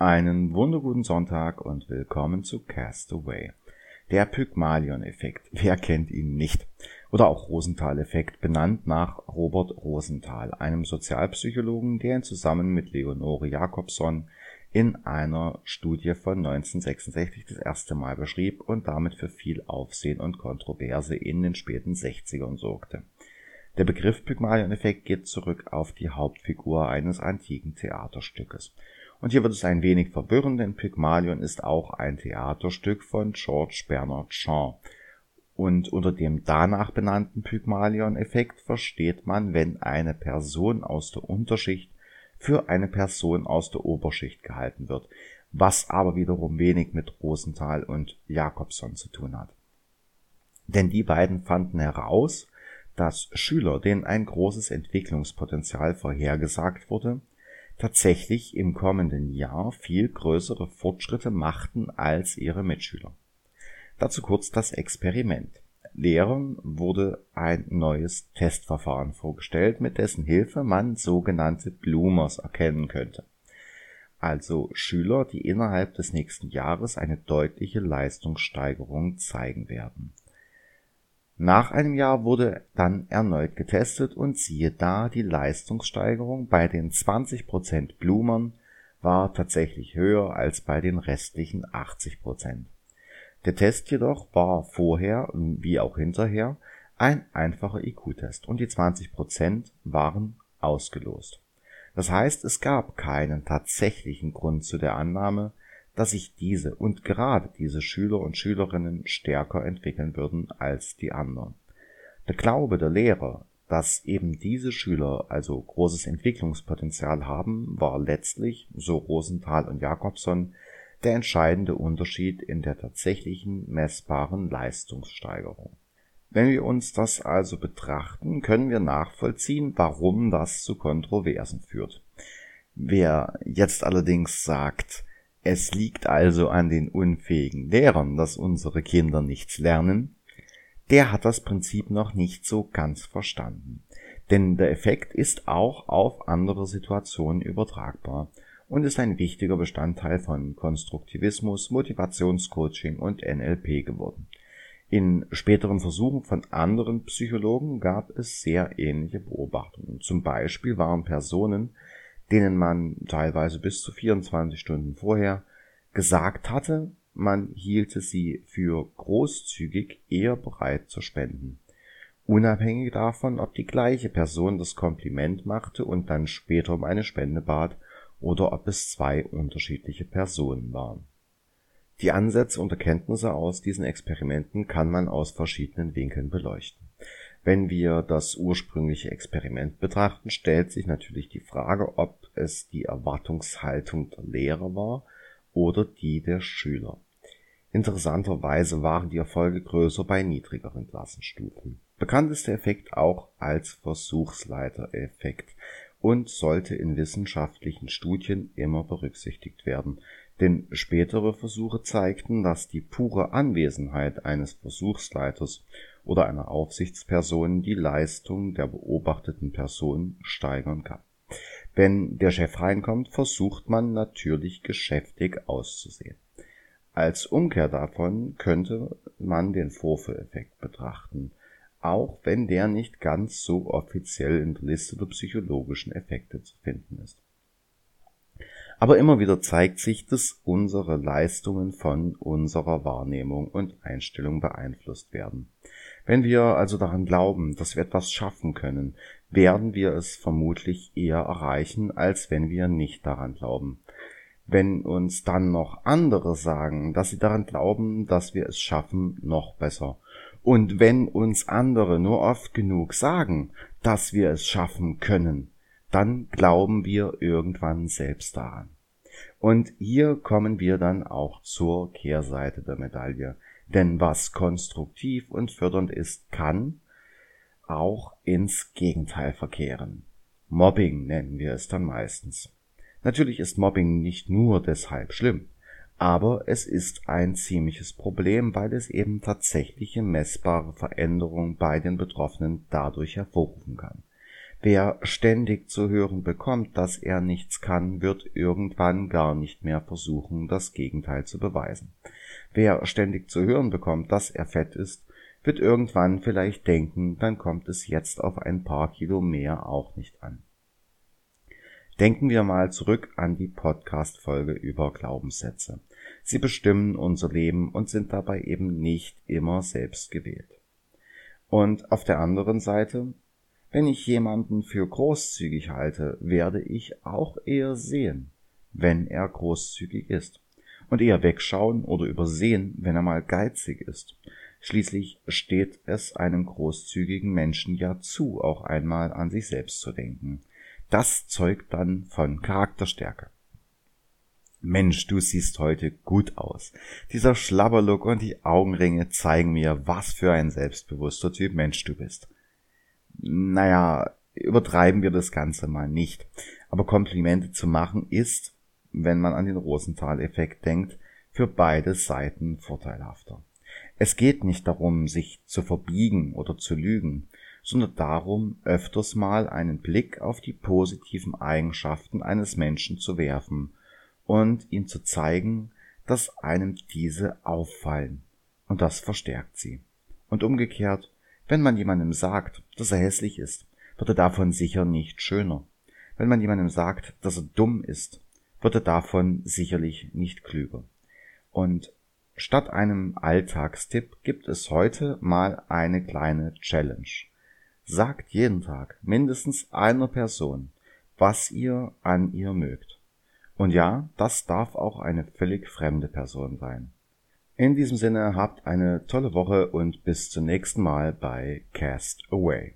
Einen wunderguten Sonntag und willkommen zu Castaway. Der Pygmalion-Effekt, wer kennt ihn nicht? Oder auch Rosenthal-Effekt, benannt nach Robert Rosenthal, einem Sozialpsychologen, der ihn zusammen mit Leonore Jakobson in einer Studie von 1966 das erste Mal beschrieb und damit für viel Aufsehen und Kontroverse in den späten 60ern sorgte. Der Begriff Pygmalion-Effekt geht zurück auf die Hauptfigur eines antiken Theaterstückes und hier wird es ein wenig verwirrend, denn Pygmalion ist auch ein Theaterstück von George Bernard Shaw. Und unter dem danach benannten Pygmalion-Effekt versteht man, wenn eine Person aus der Unterschicht für eine Person aus der Oberschicht gehalten wird, was aber wiederum wenig mit Rosenthal und Jakobson zu tun hat. Denn die beiden fanden heraus, dass Schüler, denen ein großes Entwicklungspotenzial vorhergesagt wurde, tatsächlich im kommenden Jahr viel größere Fortschritte machten als ihre Mitschüler. Dazu kurz das Experiment. Lehrern wurde ein neues Testverfahren vorgestellt, mit dessen Hilfe man sogenannte Bloomers erkennen könnte. Also Schüler, die innerhalb des nächsten Jahres eine deutliche Leistungssteigerung zeigen werden. Nach einem Jahr wurde dann erneut getestet und siehe da, die Leistungssteigerung bei den 20% Blumern war tatsächlich höher als bei den restlichen 80%. Der Test jedoch war vorher wie auch hinterher ein einfacher IQ-Test und die 20% waren ausgelost. Das heißt, es gab keinen tatsächlichen Grund zu der Annahme, dass sich diese und gerade diese Schüler und Schülerinnen stärker entwickeln würden als die anderen. Der Glaube der Lehrer, dass eben diese Schüler also großes Entwicklungspotenzial haben, war letztlich, so Rosenthal und Jakobson, der entscheidende Unterschied in der tatsächlichen messbaren Leistungssteigerung. Wenn wir uns das also betrachten, können wir nachvollziehen, warum das zu Kontroversen führt. Wer jetzt allerdings sagt, es liegt also an den unfähigen Lehrern, dass unsere Kinder nichts lernen. Der hat das Prinzip noch nicht so ganz verstanden. Denn der Effekt ist auch auf andere Situationen übertragbar und ist ein wichtiger Bestandteil von Konstruktivismus, Motivationscoaching und NLP geworden. In späteren Versuchen von anderen Psychologen gab es sehr ähnliche Beobachtungen. Zum Beispiel waren Personen, denen man teilweise bis zu 24 Stunden vorher gesagt hatte, man hielte sie für großzügig eher bereit zu spenden. Unabhängig davon, ob die gleiche Person das Kompliment machte und dann später um eine Spende bat oder ob es zwei unterschiedliche Personen waren. Die Ansätze und Erkenntnisse aus diesen Experimenten kann man aus verschiedenen Winkeln beleuchten. Wenn wir das ursprüngliche Experiment betrachten, stellt sich natürlich die Frage, ob es die Erwartungshaltung der Lehrer war oder die der Schüler. Interessanterweise waren die Erfolge größer bei niedrigeren Klassenstufen. Bekannt ist der Effekt auch als Versuchsleitereffekt und sollte in wissenschaftlichen Studien immer berücksichtigt werden, denn spätere Versuche zeigten, dass die pure Anwesenheit eines Versuchsleiters oder einer Aufsichtsperson die Leistung der beobachteten Person steigern kann. Wenn der Chef reinkommt, versucht man natürlich geschäftig auszusehen. Als Umkehr davon könnte man den Vorführeffekt betrachten, auch wenn der nicht ganz so offiziell in der Liste der psychologischen Effekte zu finden ist. Aber immer wieder zeigt sich, dass unsere Leistungen von unserer Wahrnehmung und Einstellung beeinflusst werden. Wenn wir also daran glauben, dass wir etwas schaffen können, werden wir es vermutlich eher erreichen, als wenn wir nicht daran glauben. Wenn uns dann noch andere sagen, dass sie daran glauben, dass wir es schaffen, noch besser. Und wenn uns andere nur oft genug sagen, dass wir es schaffen können, dann glauben wir irgendwann selbst daran. Und hier kommen wir dann auch zur Kehrseite der Medaille. Denn was konstruktiv und fördernd ist, kann auch ins Gegenteil verkehren. Mobbing nennen wir es dann meistens. Natürlich ist Mobbing nicht nur deshalb schlimm, aber es ist ein ziemliches Problem, weil es eben tatsächliche messbare Veränderungen bei den Betroffenen dadurch hervorrufen kann. Wer ständig zu hören bekommt, dass er nichts kann, wird irgendwann gar nicht mehr versuchen, das Gegenteil zu beweisen. Wer ständig zu hören bekommt, dass er fett ist, wird irgendwann vielleicht denken, dann kommt es jetzt auf ein paar Kilo mehr auch nicht an. Denken wir mal zurück an die Podcast-Folge über Glaubenssätze. Sie bestimmen unser Leben und sind dabei eben nicht immer selbst gewählt. Und auf der anderen Seite, wenn ich jemanden für großzügig halte, werde ich auch eher sehen, wenn er großzügig ist. Und eher wegschauen oder übersehen, wenn er mal geizig ist. Schließlich steht es einem großzügigen Menschen ja zu, auch einmal an sich selbst zu denken. Das zeugt dann von Charakterstärke. Mensch, du siehst heute gut aus. Dieser Schlabberlook und die Augenringe zeigen mir, was für ein selbstbewusster Typ Mensch du bist naja, übertreiben wir das Ganze mal nicht. Aber Komplimente zu machen ist, wenn man an den Rosenthal-Effekt denkt, für beide Seiten vorteilhafter. Es geht nicht darum, sich zu verbiegen oder zu lügen, sondern darum, öfters mal einen Blick auf die positiven Eigenschaften eines Menschen zu werfen und ihm zu zeigen, dass einem diese auffallen. Und das verstärkt sie. Und umgekehrt, wenn man jemandem sagt, dass er hässlich ist, wird er davon sicher nicht schöner. Wenn man jemandem sagt, dass er dumm ist, wird er davon sicherlich nicht klüger. Und statt einem Alltagstipp gibt es heute mal eine kleine Challenge. Sagt jeden Tag mindestens einer Person, was ihr an ihr mögt. Und ja, das darf auch eine völlig fremde Person sein. In diesem Sinne habt eine tolle Woche und bis zum nächsten Mal bei Cast Away.